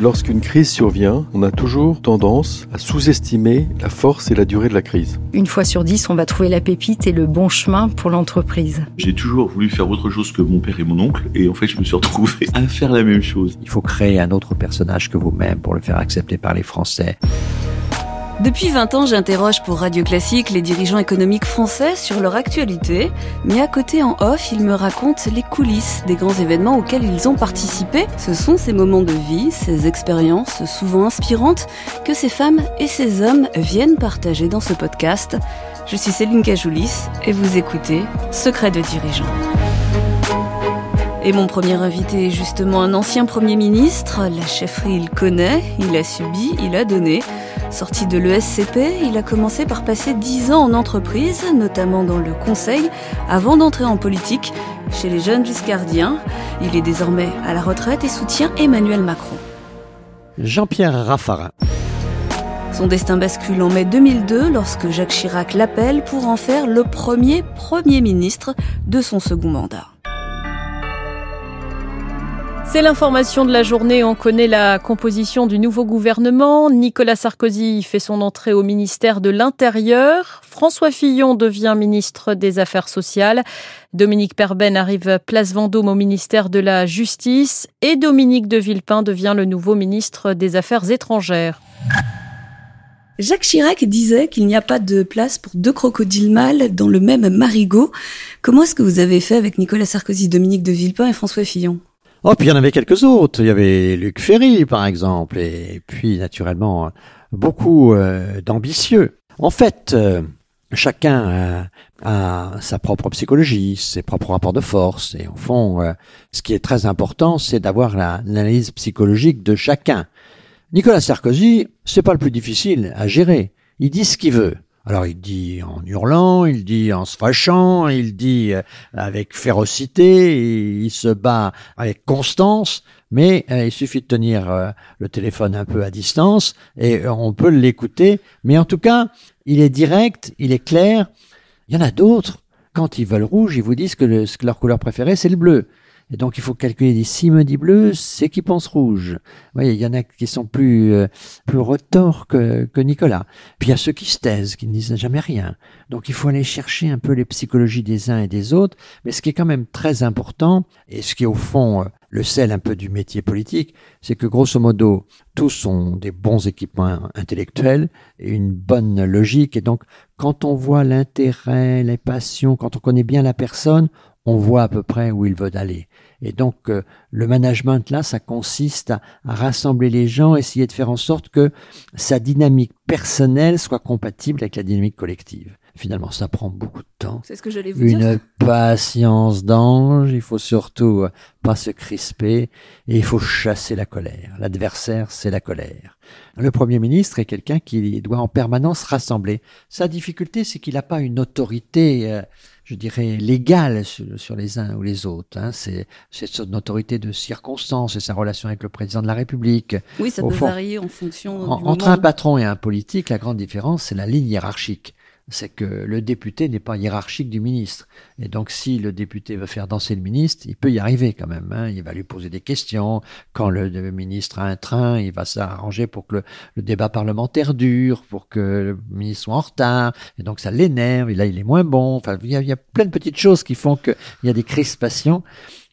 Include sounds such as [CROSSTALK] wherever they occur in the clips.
Lorsqu'une crise survient, on a toujours tendance à sous-estimer la force et la durée de la crise. Une fois sur dix, on va trouver la pépite et le bon chemin pour l'entreprise. J'ai toujours voulu faire autre chose que mon père et mon oncle, et en fait, je me suis retrouvé [LAUGHS] à faire la même chose. Il faut créer un autre personnage que vous-même pour le faire accepter par les Français. Depuis 20 ans, j'interroge pour Radio Classique les dirigeants économiques français sur leur actualité, mais à côté en off, ils me racontent les coulisses des grands événements auxquels ils ont participé. Ce sont ces moments de vie, ces expériences souvent inspirantes que ces femmes et ces hommes viennent partager dans ce podcast. Je suis Céline Cajoulis et vous écoutez Secret de dirigeants. Et mon premier invité est justement un ancien Premier ministre. La chefferie, il connaît, il a subi, il a donné. Sorti de l'ESCP, il a commencé par passer 10 ans en entreprise, notamment dans le conseil, avant d'entrer en politique chez les jeunes giscardiens. Il est désormais à la retraite et soutient Emmanuel Macron. Jean-Pierre Raffarin. Son destin bascule en mai 2002 lorsque Jacques Chirac l'appelle pour en faire le premier Premier ministre de son second mandat. C'est l'information de la journée. On connaît la composition du nouveau gouvernement. Nicolas Sarkozy fait son entrée au ministère de l'Intérieur. François Fillon devient ministre des Affaires sociales. Dominique Perben arrive place Vendôme au ministère de la Justice. Et Dominique de Villepin devient le nouveau ministre des Affaires étrangères. Jacques Chirac disait qu'il n'y a pas de place pour deux crocodiles mâles dans le même marigot. Comment est-ce que vous avez fait avec Nicolas Sarkozy, Dominique de Villepin et François Fillon? Oh, puis il y en avait quelques autres. Il y avait Luc Ferry, par exemple, et puis naturellement beaucoup euh, d'ambitieux. En fait, euh, chacun a, sa propre psychologie, ses propres rapports de force, et au fond, euh, ce qui est très important, c'est d'avoir l'analyse psychologique de chacun. Nicolas Sarkozy, c'est pas le plus difficile à gérer. Il dit ce qu'il veut. Alors il dit en hurlant, il dit en se fâchant, il dit euh, avec férocité, il se bat avec constance, mais euh, il suffit de tenir euh, le téléphone un peu à distance et on peut l'écouter. Mais en tout cas, il est direct, il est clair. Il y en a d'autres. Quand ils veulent rouge, ils vous disent que, que leur couleur préférée, c'est le bleu. Et donc il faut calculer, s'il me dit bleu, c'est qu'il pense rouge. Vous voyez, il y en a qui sont plus, euh, plus retors que, que Nicolas. Puis il y a ceux qui se taisent, qui ne disent jamais rien. Donc il faut aller chercher un peu les psychologies des uns et des autres. Mais ce qui est quand même très important, et ce qui est au fond euh, le sel un peu du métier politique, c'est que grosso modo, tous ont des bons équipements intellectuels et une bonne logique. Et donc, quand on voit l'intérêt, les passions, quand on connaît bien la personne, on voit à peu près où ils veulent aller. Et donc euh, le management là, ça consiste à, rassembler les gens, essayer de faire en sorte que sa dynamique personnelle soit compatible avec la dynamique collective. Finalement, ça prend beaucoup de temps. C'est ce que j'allais vous Une dire. [LAUGHS] patience d'ange. Il faut surtout euh, pas se crisper et il faut chasser la colère. L'adversaire, c'est la colère. Le Premier ministre est quelqu'un qui doit en permanence rassembler. Sa difficulté, c'est qu'il n'a pas une autorité. Euh, je dirais, légale sur, les uns ou les autres. Hein. C'est, son autorité de circonstance, c'est sa relation avec le président de la République. Oui, ça peut varier en fonction. entre un patron et un politique, la grande différence, c'est la ligne hiérarchique c'est que le député n'est pas hiérarchique du ministre. Et donc, si le député veut faire danser le ministre, il peut y arriver quand même. Hein. Il va lui poser des questions. Quand le, ministre a un train, il va s'arranger pour que le, débat parlementaire dure, pour que le ministre soit en retard. Et donc, ça l'énerve. Et là, il est moins bon. Enfin, il y, a, il y a plein de petites choses qui font qu'il y a des crispations.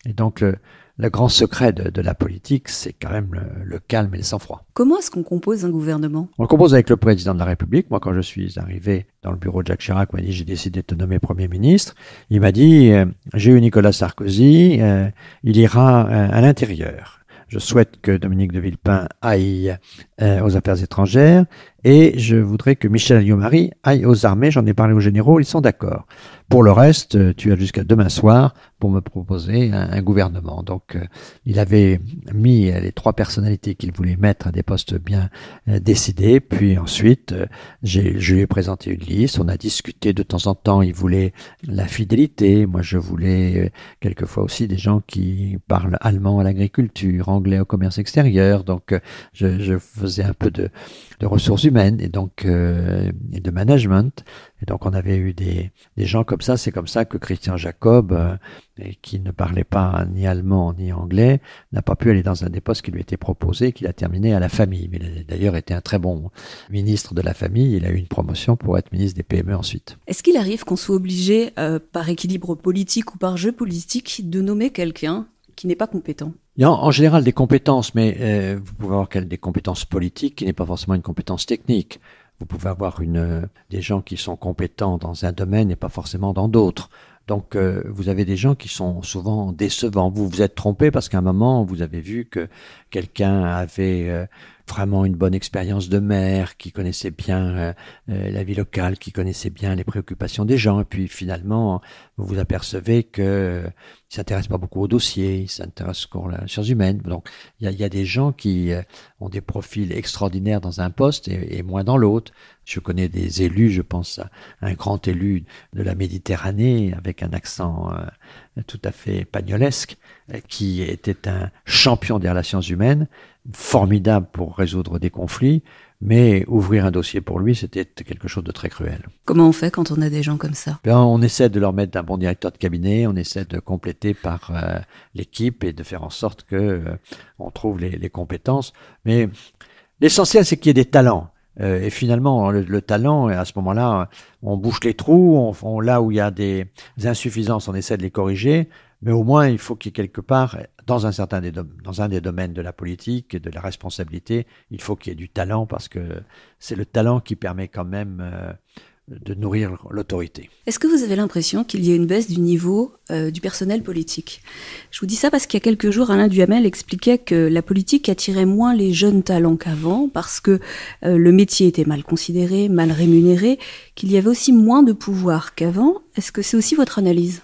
Et donc, le, le grand secret de, la politique, c'est quand même le, calme et le sang-froid. Comment est-ce qu'on compose un gouvernement? On le compose avec le président de la République. Moi, quand je suis arrivé dans le bureau de Jacques Chirac, m'a dit j'ai décidé de te nommer Premier ministre. Il m'a dit euh, j'ai eu Nicolas Sarkozy, euh, il ira euh, à l'intérieur. Je souhaite que Dominique de Villepin aille aux affaires étrangères et je voudrais que Michel Alliot-Marie aille aux armées. J'en ai parlé aux généraux, ils sont d'accord. Pour le reste, tu as jusqu'à demain soir pour me proposer un, gouvernement. Donc, euh, il avait mis les trois personnalités qu'il voulait mettre à des postes bien euh, décidés. Puis ensuite, euh, je lui ai présenté une liste. On a discuté de temps en temps. Il voulait la fidélité. Moi, je voulais quelquefois aussi des gens qui parlent allemand à l'agriculture, anglais au commerce extérieur. Donc, je, je faisait un peu de, de ressources humaines et donc euh, et de management. Et donc on avait eu des, des gens comme ça. C'est comme ça que Christian Jacob, euh, qui ne parlait pas ni allemand ni anglais, n'a pas pu aller dans un des postes qui lui était proposé, qu'il a terminé à la famille. Mais il a d'ailleurs été un très bon ministre de la famille. Il a eu une promotion pour être ministre des PME ensuite. Est-ce qu'il arrive qu'on soit obligé, euh, par équilibre politique ou par jeu politique, de nommer quelqu'un? Qui n'est pas compétent en général des compétences, mais euh, vous pouvez avoir des compétences politiques qui n'est pas forcément une compétence technique. Vous pouvez avoir euh, des gens qui sont compétents dans un domaine et pas forcément dans d'autres. Donc euh, vous avez des gens qui sont souvent décevants. Vous vous êtes trompé parce qu'à un moment vous avez vu que quelqu'un avait vraiment une bonne expérience de maire, qui connaissait bien euh, euh, la vie locale, qui connaissait bien les préoccupations des gens. Et puis finalement, vous vous apercevez que euh, il s'intéresse pas beaucoup aux dossiers, il s'intéresse qu'aux sciences humaines. Donc il y a, y a, des gens qui ont des profils extraordinaires dans un poste et, et moins dans l'autre. Je connais des élus, je pense à un grand élu de la Méditerranée avec un accent tout à fait pagnolesque, qui était un champion des relations humaines, formidable pour résoudre des conflits, mais ouvrir un dossier pour lui, c'était quelque chose de très cruel. Comment on fait quand on a des gens comme ça? Ben, On essaie de leur mettre un bon directeur de cabinet, on essaie de compléter par euh, l'équipe et de faire en sorte que euh, on trouve les, les compétences. Mais l'essentiel, c'est qu'il y ait des talents. Euh, et finalement, le, talent, à ce moment-là, on bouche les trous, on, on, là où il y a des insuffisances, on essaie de les corriger. Mais au moins, il faut qu'il y ait quelque part, dans un certain des, dans un des domaines de la politique et de la responsabilité, il faut qu'il y ait du talent parce que c'est le talent qui permet quand même euh, de nourrir l'autorité. Est-ce que vous avez l'impression qu'il y a une baisse du niveau euh, du personnel politique? Je vous dis ça parce qu'il y a quelques jours, Alain Duhamel expliquait que la politique attirait moins les jeunes talents qu'avant parce que euh, le métier était mal considéré, mal rémunéré, qu'il y avait aussi moins de pouvoir qu'avant. Est-ce que c'est aussi votre analyse?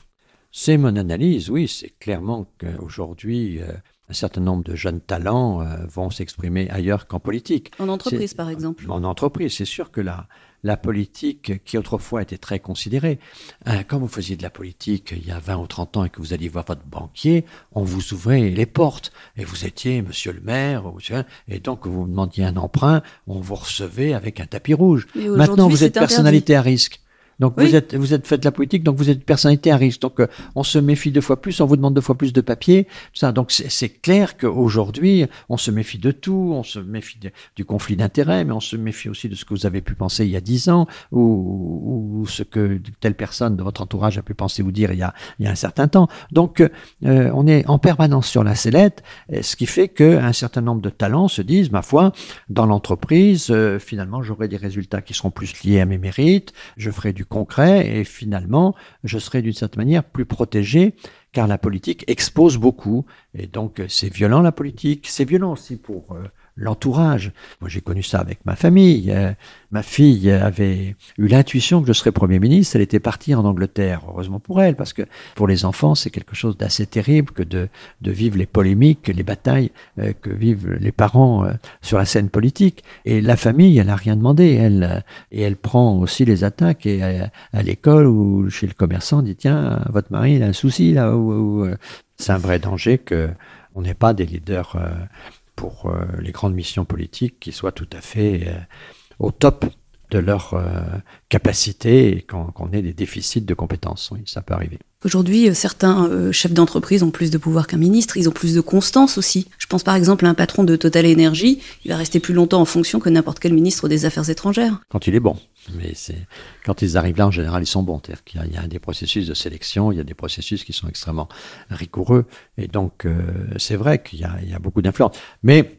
C'est mon analyse, oui. C'est clairement qu'aujourd'hui, euh, un certain nombre de jeunes talents euh, vont s'exprimer ailleurs qu'en politique. En entreprise, par exemple. En entreprise, c'est sûr que la, la politique, qui autrefois était très considérée, euh, quand vous faisiez de la politique il y a 20 ou 30 ans et que vous alliez voir votre banquier, on vous ouvrait les portes et vous étiez monsieur le maire, et donc vous demandiez un emprunt, on vous recevait avec un tapis rouge. Maintenant, vous êtes personnalité à risque. Donc vous êtes vous êtes fait de la politique, donc vous êtes une personnalité à risque. Donc euh, on se méfie deux fois plus, on vous demande deux fois plus de papier. Tout ça. Donc c'est clair qu'aujourd'hui on se méfie de tout, on se méfie du conflit d'intérêts, mais on se méfie aussi de ce que vous avez pu penser il y a dix ans ou, ou, ce que telle personne de votre entourage a pu penser ou dire il y a, il y a un certain temps. Donc euh, on est en permanence sur la sellette, ce qui fait qu'un certain nombre de talents se disent ma foi dans l'entreprise euh, finalement j'aurai des résultats qui seront plus liés à mes mérites, je ferai du concret et finalement, je serai d'une certaine manière plus protégé car la politique expose beaucoup. Et donc c'est violent la politique, c'est violent aussi pour euh, l'entourage. Moi, j'ai connu ça avec ma famille. Euh, ma fille avait eu l'intuition que je serais Premier ministre. Elle était partie en Angleterre, heureusement pour elle, parce que pour les enfants, c'est quelque chose d'assez terrible que de, de vivre les polémiques, les batailles euh, que vivent les parents euh, sur la scène politique. Et la famille, elle n'a rien demandé. Elle, et elle prend aussi les attaques. Et à, l'école ou chez le commerçant, dit, tiens, votre mari, il a un souci là. c'est un vrai danger que on n'est pas des leaders pour euh, les grandes missions politiques qui soient tout à fait euh, au top de leur euh, capacité et qu'on ait des déficits de compétences. Oui, ça peut arriver. Aujourd'hui, certains chefs d'entreprise ont plus de pouvoir qu'un ministre, ils ont plus de constance aussi. Je pense par exemple à un patron de Total Energy, il va rester plus longtemps en fonction que n'importe quel ministre des Affaires étrangères. Quand il est bon. Mais c'est quand ils arrivent là, en général, ils sont bons. C'est-à-dire qu'il y, a des processus de sélection, il y a des processus qui sont extrêmement rigoureux. Et donc, euh, c'est vrai qu'il y, a, beaucoup d'influence. Mais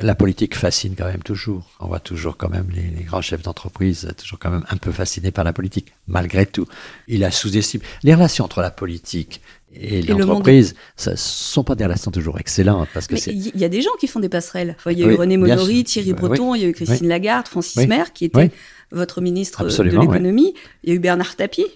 la politique fascine quand même toujours. On voit toujours quand même les, les grands chefs d'entreprise toujours quand même un peu fascinés par la politique, malgré tout. Il a sous-estimé les relations entre la politique et, l'entreprise, ce ne sont pas des relations toujours excellentes. Parce que il y a des gens qui font des passerelles. il y a eu René Monory, Thierry Breton, il y a eu Christine Lagarde, Francis Maire, qui était votre ministre de l'économie. Il y a eu Bernard Tapie.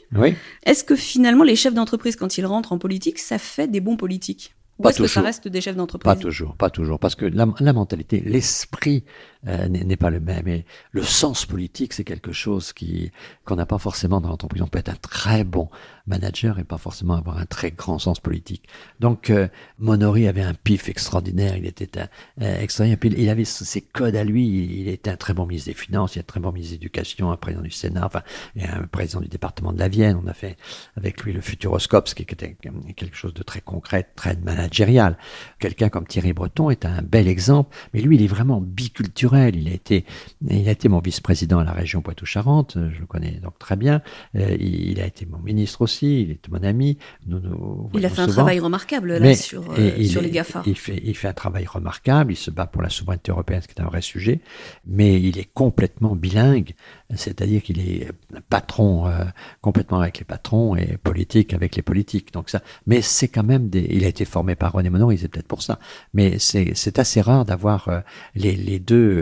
Est-ce que finalement, les chefs d'entreprise, quand ils rentrent en politique, ça fait des bons politiques? Ou est-ce que ça reste des chefs d'entreprise? Pas toujours, pas toujours. Parce que la, la mentalité, l'esprit euh, n'est pas le même. Et le sens politique, c'est quelque chose qui qu'on n'a pas forcément dans l'entreprise. On peut être un très bon manager et pas forcément avoir un très grand sens politique. Donc, euh, Monory avait un pif extraordinaire. Il était un, euh, extraordinaire. Puis, il avait ses codes à lui. Il était un très bon ministre des Finances, il a un très bon ministre de l'Éducation, un président du Sénat, enfin, et un président du département de la Vienne. On a fait avec lui le Futuroscope, ce qui était quelque chose de très concret, très managérial. Quelqu'un comme Thierry Breton est un bel exemple, mais lui, il est vraiment biculturel. Il a été, il a été mon vice-président à la région Poitou-Charentes. Je le connais donc très bien. Euh, il a été mon ministre aussi il est mon ami. il a fait un travail remarquable là, sur, euh, sur les GAFA. Il fait, il fait un travail remarquable, il se bat pour la souveraineté européenne, ce qui est un vrai sujet, mais il est complètement bilingue, c'est-à-dire qu'il est patron euh, complètement avec les patrons et politique avec les politiques. Donc ça, mais c'est quand même des. Il a été formé par René Monod, c'est peut-être pour ça, mais c'est assez rare d'avoir euh, les, les, deux.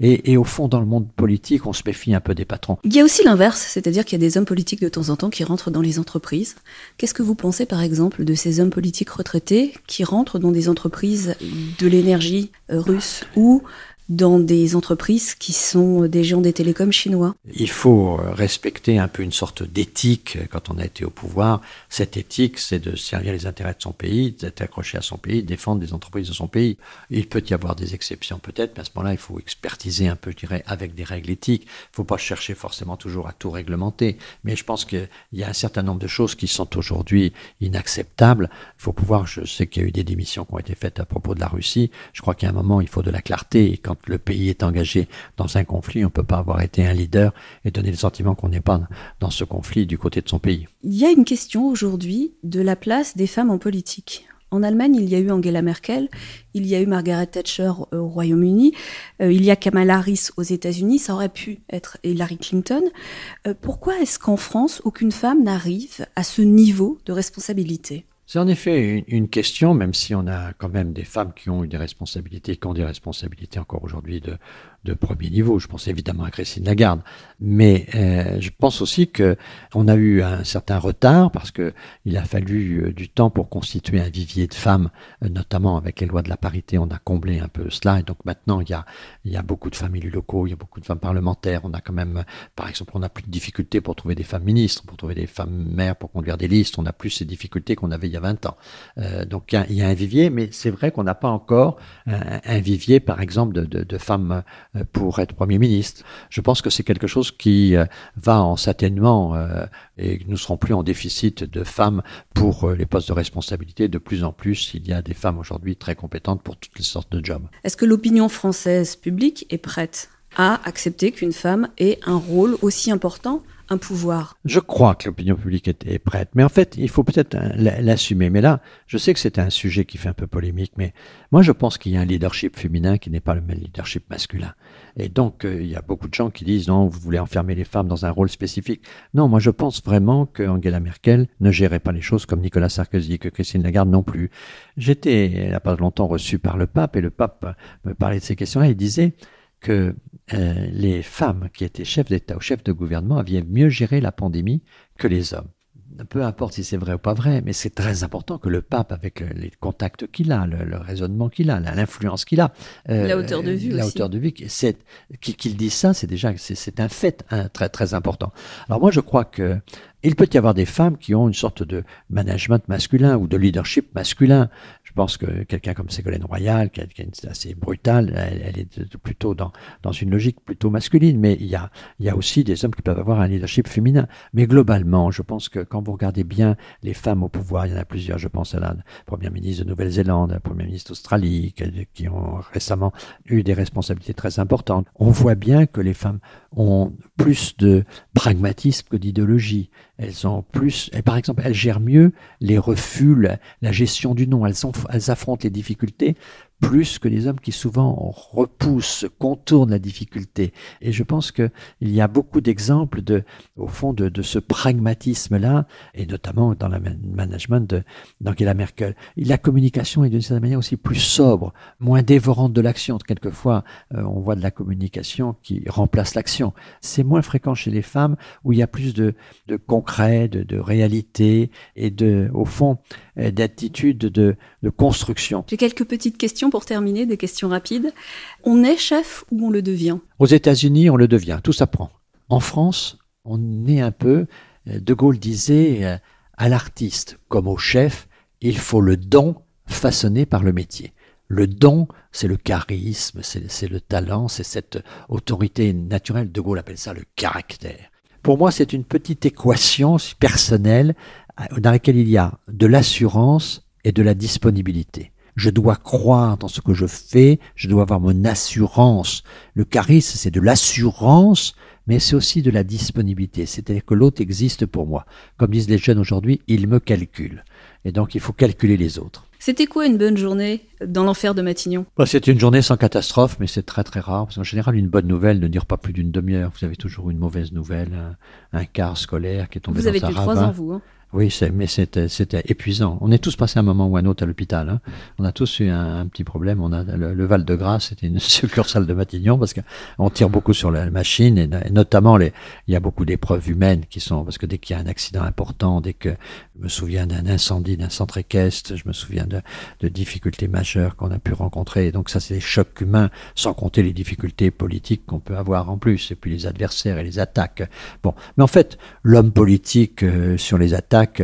Et, et au fond, dans le monde politique, on se méfie un peu des patrons. Il y a aussi l'inverse, c'est-à-dire qu'il y a des hommes politiques de temps en temps qui rentrent dans les entreprises. Qu'est-ce que vous pensez par exemple de ces hommes politiques retraités qui rentrent dans des entreprises de l'énergie euh, russe ou dans des entreprises qui sont des géants des télécoms chinois. Il faut respecter un peu une sorte d'éthique quand on a été au pouvoir. Cette éthique, c'est de servir les intérêts de son pays, d'être accroché à son pays, défendre des entreprises de son pays. Il peut y avoir des exceptions peut-être, mais à ce moment-là, il faut expertiser un peu, je dirais, avec des règles éthiques. Il ne faut pas chercher forcément toujours à tout réglementer. Mais je pense qu'il y a un certain nombre de choses qui sont aujourd'hui inacceptables. Il faut pouvoir, je sais qu'il y a eu des démissions qui ont été faites à propos de la Russie. Je crois qu'à un moment, il faut de la clarté. Le pays est engagé dans un conflit, on ne peut pas avoir été un leader et donner le sentiment qu'on n'est pas dans ce conflit du côté de son pays. Il y a une question aujourd'hui de la place des femmes en politique. En Allemagne, il y a eu Angela Merkel, il y a eu Margaret Thatcher au Royaume-Uni, euh, il y a Kamala Harris aux États-Unis, ça aurait pu être Hillary Clinton. Euh, pourquoi est-ce qu'en France, aucune femme n'arrive à ce niveau de responsabilité? C'est en effet une, question, même si on a quand même des femmes qui ont eu des responsabilités, qui ont des responsabilités encore aujourd'hui de, de premier niveau. Je pense évidemment à Christine Lagarde, mais euh, je pense aussi que on a eu un certain retard parce que il a fallu euh, du temps pour constituer un vivier de femmes, euh, notamment avec les lois de la parité. On a comblé un peu cela et donc maintenant il y a il y a beaucoup de femmes élus locaux, il y a beaucoup de femmes parlementaires. On a quand même, par exemple, on a plus de difficultés pour trouver des femmes ministres, pour trouver des femmes maires, pour conduire des listes. On a plus ces difficultés qu'on avait il y a 20 ans. Euh, donc il y, a, un vivier, mais c'est vrai qu'on n'a pas encore un, vivier, par exemple, de, femmes pour être Premier ministre. Je pense que c'est quelque chose qui euh, va en s'atténuant euh, et nous serons plus en déficit de femmes pour les postes de responsabilité. De plus en plus, il y a des femmes aujourd'hui très compétentes pour toutes les sortes de jobs. Est-ce que l'opinion française publique est prête à accepter qu'une femme ait un rôle aussi important pouvoir Je crois que l'opinion publique est, prête, mais en fait, il faut peut-être hein, l'assumer. Mais là, je sais que c'est un sujet qui fait un peu polémique, mais moi, je pense qu'il y a un leadership féminin qui n'est pas le même leadership masculin. Et donc, euh, il y a beaucoup de gens qui disent non, vous voulez enfermer les femmes dans un rôle spécifique. Non, moi, je pense vraiment que Angela Merkel ne gérait pas les choses comme Nicolas Sarkozy, que Christine Lagarde non plus. J'étais, il n'y a pas longtemps, reçu par le pape, et le pape me parlait de ces questions-là. Il disait que euh, les femmes qui étaient chefs d'État ou chefs de gouvernement avaient mieux géré la pandémie que les hommes. Peu importe si c'est vrai ou pas vrai, mais c'est très important que le pape, avec les contacts qu'il a, le, raisonnement qu'il a, l'influence qu'il a, euh, la hauteur de vue, la hauteur de vue, qu'il dise ça, c'est déjà c'est un fait hein, très très important. Alors moi, je crois que il peut y avoir des femmes qui ont une sorte de management masculin ou de leadership masculin. Je pense que quelqu'un comme Ségolène Royal, qui est assez brutale, elle, est plutôt dans, dans une logique plutôt masculine, mais il y, a, il y a aussi des hommes qui peuvent avoir un leadership féminin. Mais globalement, je pense que quand vous regardez bien les femmes au pouvoir, il y en a plusieurs, je pense à la première ministre de Nouvelle-Zélande, la première ministre d'Australie, qui, qui ont récemment eu des responsabilités très importantes. On voit bien que les femmes ont plus de pragmatisme que d'idéologie. Elles ont plus, par exemple, elles gèrent mieux les refus, la, gestion du non. Elles, elles affrontent les difficultés plus que les hommes qui souvent repoussent, contournent la difficulté. Et je pense qu'il y a beaucoup d'exemples de, au fond, de, ce pragmatisme-là, et notamment dans le management d'Angela Merkel. La communication est d'une certaine manière aussi plus sobre, moins dévorante de l'action. Quelquefois, euh, on voit de la communication qui remplace l'action. C'est moins fréquent chez les femmes où il y a plus de, de concret, de, de réalité et de, au fond, euh, d'attitude de, de construction. J'ai quelques petites questions pour terminer, des questions rapides. On est chef ou on le devient? Aux États-Unis, on le devient, tout s'apprend. En France, on est un peu, euh, De Gaulle disait euh, à l'artiste comme au chef, il faut le don façonné par le métier. Le don, c'est le charisme, c'est le talent, c'est cette autorité naturelle. De Gaulle appelle ça le caractère. Pour moi, c'est une petite équation personnelle euh, dans laquelle il y a de l'assurance et de la disponibilité. Je dois croire dans ce que je fais, je dois avoir mon assurance. Le charisme, c'est de l'assurance, mais c'est aussi de la disponibilité. C'est-à-dire que l'autre existe pour moi. Comme disent les jeunes aujourd'hui, il me calcule. Et donc, il faut calculer les autres. C'était quoi une bonne journée dans l'enfer de Matignon? Bah, C'est une journée sans catastrophe, mais c'est très très rare. Parce qu'en général, une bonne nouvelle ne dure pas plus d'une demi-heure. Vous avez toujours une mauvaise nouvelle, un, quart scolaire qui est tombé vous dans avez eu trois ans, vous. Hein? Oui, mais c'était, épuisant. On est tous passé un moment ou un autre à l'hôpital. Hein. On a tous eu un, petit problème. On a le, Val de Grâce, c'était une [LAUGHS] succursale de Matignon parce qu'on tire beaucoup sur la machine et, notamment les, il y a beaucoup d'épreuves humaines qui sont parce que dès qu'il y a un accident important, dès que me souviens d'un incendie d'un centre équestre, je me souviens de, de difficultés majeures qu'on a pu rencontrer. Et donc ça, c'est des chocs humains, sans compter les difficultés politiques qu'on peut avoir en plus, et puis les adversaires et les attaques. Bon, mais en fait, l'homme politique euh, sur les attaques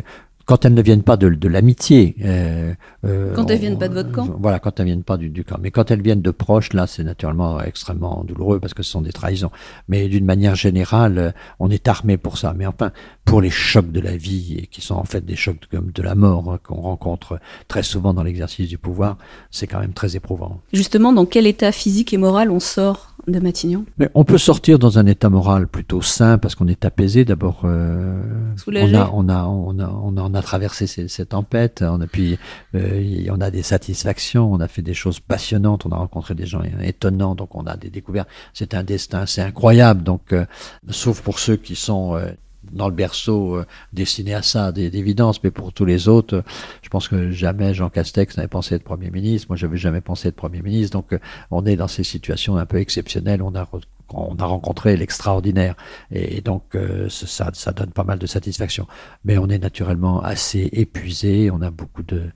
quand elles ne viennent pas de, l'amitié. Euh, euh, quand elles viennent pas de votre camp Voilà, quand elles viennent pas du, camp. Mais quand elles viennent de proches, là, c'est naturellement extrêmement douloureux parce que ce sont des trahisons. Mais d'une manière générale, euh, on est armé pour ça. Mais enfin, pour les chocs de la vie, et qui sont en fait des chocs comme de la mort hein, qu'on rencontre très souvent dans l'exercice du pouvoir, c'est quand même très éprouvant. Justement, dans quel état physique et moral on sort? De Matignon Mais On peut sortir dans un état moral plutôt sain parce qu'on est apaisé. D'abord, euh, on, a, on, a, on, a, on, a, traversé ces, ces tempêtes. On a, puis, euh, on a des satisfactions. On a fait des choses passionnantes. On a rencontré des gens étonnants. Donc, on a des découvertes. C'est un destin, c'est incroyable. Donc, euh, sauf pour ceux qui sont euh, dans le berceau euh, destiné à ça, d'évidence, mais pour tous les autres, euh, je pense que jamais Jean Castex n'avait pensé être Premier ministre, moi j'avais jamais pensé être Premier ministre, donc euh, on est dans ces situations un peu exceptionnelles, on a on a rencontré l'extraordinaire et, donc ça, ça donne pas mal de satisfaction. Mais on est naturellement assez épuisé, on a beaucoup de,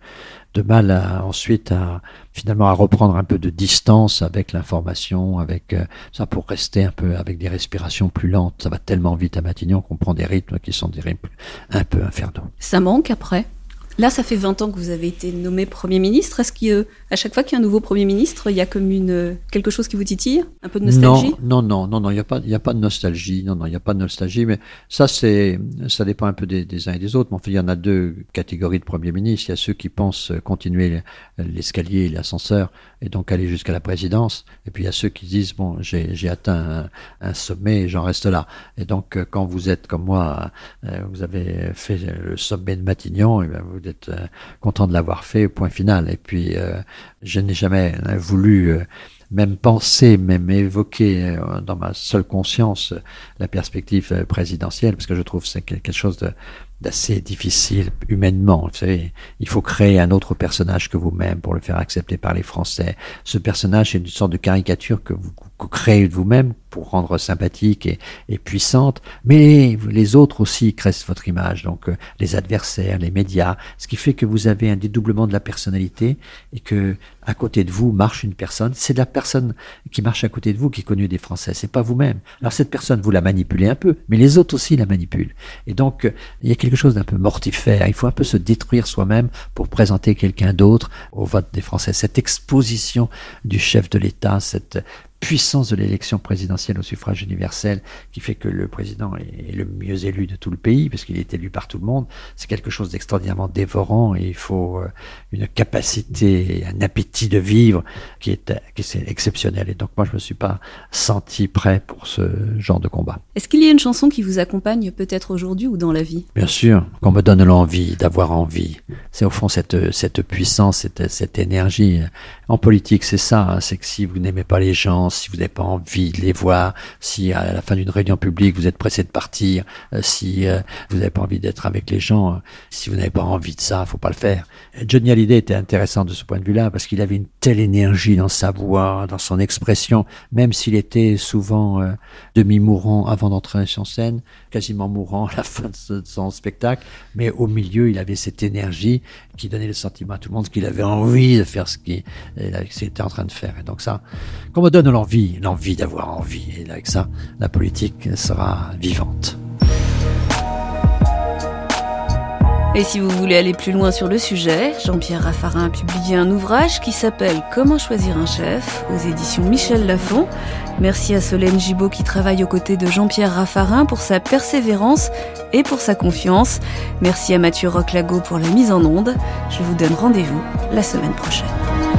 mal ensuite à finalement à reprendre un peu de distance avec l'information, avec euh, ça pour rester un peu avec des respirations plus lentes. Ça va tellement vite à Matignon qu'on prend des rythmes qui sont des rythmes un peu infernaux. Ça manque après? Là, ça fait 20 ans que vous avez été nommé Premier ministre. Est-ce qu'à chaque fois qu'il y a un nouveau Premier ministre, il y a comme une, quelque chose qui vous titille? Un peu de nostalgie? Non, non, non, non, il n'y a, pas, de nostalgie. Non, non, il n'y a pas de nostalgie. Mais ça, c'est, ça dépend un peu des, uns et des autres. Mais en fait, il y en a deux catégories de Premier ministre. Il y a ceux qui pensent continuer l'escalier, l'ascenseur, et donc aller jusqu'à la présidence. Et puis, il y a ceux qui disent, bon, j'ai atteint un, sommet et j'en reste là. Et donc, quand vous êtes comme moi, euh, vous avez fait le sommet de Matignon, et bien d'être euh, content de l'avoir fait, point final. Et puis, euh, je n'ai jamais euh, voulu même penser, même évoquer dans ma seule conscience la perspective présidentielle, parce que je trouve que c'est quelque chose d'assez difficile humainement. Vous savez, il faut créer un autre personnage que vous-même pour le faire accepter par les Français. Ce personnage est une sorte de caricature que vous créez vous-même pour rendre sympathique et, et, puissante, mais les autres aussi créent votre image, donc euh, les adversaires, les médias, ce qui fait que vous avez un dédoublement de la personnalité et que à côté de vous marche une personne. C'est la personne qui marche à côté de vous qui est connue des Français, c'est pas vous-même. Alors cette personne, vous la manipulez un peu, mais les autres aussi la manipulent. Et donc euh, il y a quelque chose d'un peu mortifère. Il faut un peu se détruire soi-même pour présenter quelqu'un d'autre au vote des Français. Cette exposition du chef de l'État, cette puissance de l'élection présidentielle au suffrage universel qui fait que le président est le mieux élu de tout le pays, parce qu'il est élu par tout le monde, c'est quelque chose d'extraordinairement dévorant et il faut euh, une capacité, un appétit de vivre qui est, qui est exceptionnel. Et donc moi, je me suis pas senti prêt pour ce genre de combat. Est-ce qu'il y a une chanson qui vous accompagne peut-être aujourd'hui ou dans la vie? Bien sûr, qu'on me donne l'envie d'avoir envie. C'est au fond cette, cette puissance, cette, cette énergie. En politique, c'est ça, hein, c'est que si vous n'aimez pas les gens, si vous n'avez pas envie de les voir, si à la fin d'une réunion publique vous êtes pressé de partir, euh, si euh, vous n'avez pas envie d'être avec les gens, euh, si vous n'avez pas envie de ça, faut pas le faire. Johnny Hallyday était intéressant de ce point de vue-là parce qu'il avait une telle énergie dans sa voix, dans son expression, même s'il était souvent demi-mourant avant d'entrer sur scène, quasiment mourant à la fin de son spectacle, mais au milieu, il avait cette énergie qui donnait le sentiment à tout le monde qu'il avait envie de faire ce qu'il était en train de faire. Et donc ça, qu'on me donne l'envie, l'envie d'avoir envie. Et avec ça, la politique sera vivante. Et si vous voulez aller plus loin sur le sujet, Jean-Pierre Raffarin a publié un ouvrage qui s'appelle Comment choisir un chef aux éditions Michel Lafon. Merci à Solène Gibaud qui travaille aux côtés de Jean-Pierre Raffarin pour sa persévérance et pour sa confiance. Merci à Mathieu Roclago pour la mise en onde. Je vous donne rendez-vous la semaine prochaine.